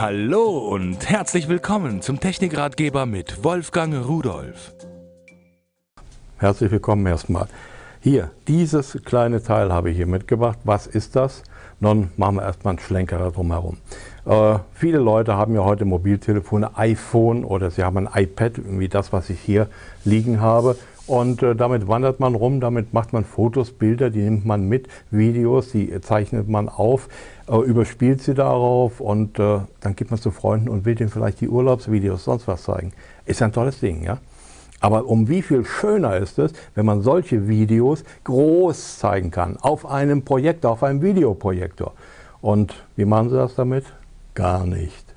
Hallo und herzlich willkommen zum Technikratgeber mit Wolfgang Rudolf. Herzlich willkommen erstmal. Hier, dieses kleine Teil habe ich hier mitgebracht. Was ist das? Nun machen wir erstmal einen Schlenker drumherum. Äh, viele Leute haben ja heute Mobiltelefone, iPhone oder sie haben ein iPad, wie das, was ich hier liegen habe. Und äh, damit wandert man rum, damit macht man Fotos, Bilder, die nimmt man mit, Videos, die zeichnet man auf, äh, überspielt sie darauf und äh, dann gibt man zu Freunden und will denen vielleicht die Urlaubsvideos, sonst was zeigen. Ist ein tolles Ding, ja? Aber um wie viel schöner ist es, wenn man solche Videos groß zeigen kann, auf einem Projektor, auf einem Videoprojektor. Und wie machen Sie das damit? Gar nicht.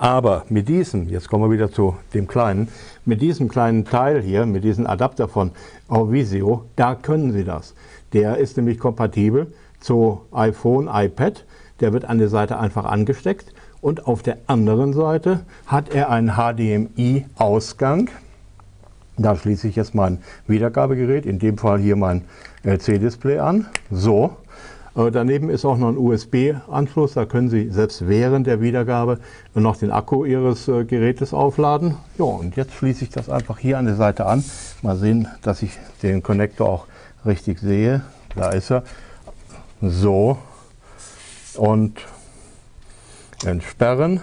Aber mit diesem, jetzt kommen wir wieder zu dem kleinen, mit diesem kleinen Teil hier, mit diesem Adapter von Auvisio, da können Sie das. Der ist nämlich kompatibel zu iPhone, iPad. Der wird an der Seite einfach angesteckt und auf der anderen Seite hat er einen HDMI-Ausgang. Da schließe ich jetzt mein Wiedergabegerät, in dem Fall hier mein LC-Display an. So, äh, daneben ist auch noch ein USB-Anschluss, da können Sie selbst während der Wiedergabe noch den Akku Ihres äh, Gerätes aufladen. Ja, und jetzt schließe ich das einfach hier an der Seite an. Mal sehen, dass ich den Konnektor auch richtig sehe. Da ist er. So. Und entsperren.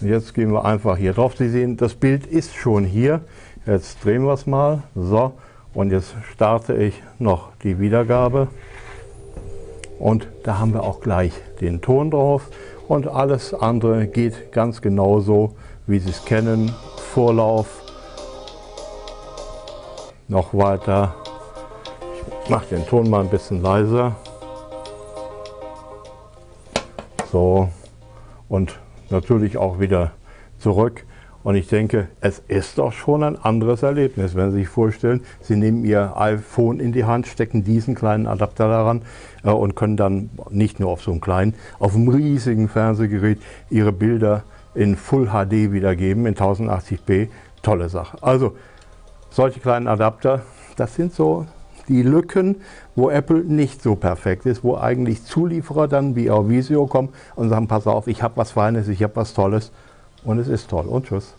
Und jetzt gehen wir einfach hier drauf. Sie sehen, das Bild ist schon hier. Jetzt drehen wir es mal. So. Und jetzt starte ich noch die Wiedergabe. Und da haben wir auch gleich den Ton drauf. Und alles andere geht ganz genauso, wie Sie es kennen. Vorlauf, noch weiter. Ich mache den Ton mal ein bisschen leiser. So, und natürlich auch wieder zurück. Und ich denke, es ist doch schon ein anderes Erlebnis, wenn Sie sich vorstellen, Sie nehmen Ihr iPhone in die Hand, stecken diesen kleinen Adapter daran äh, und können dann nicht nur auf so einem kleinen, auf einem riesigen Fernsehgerät Ihre Bilder in Full HD wiedergeben, in 1080p. Tolle Sache. Also, solche kleinen Adapter, das sind so die Lücken, wo Apple nicht so perfekt ist, wo eigentlich Zulieferer dann wie Visio kommen und sagen, pass auf, ich habe was Feines, ich habe was Tolles und es ist toll. Und tschüss.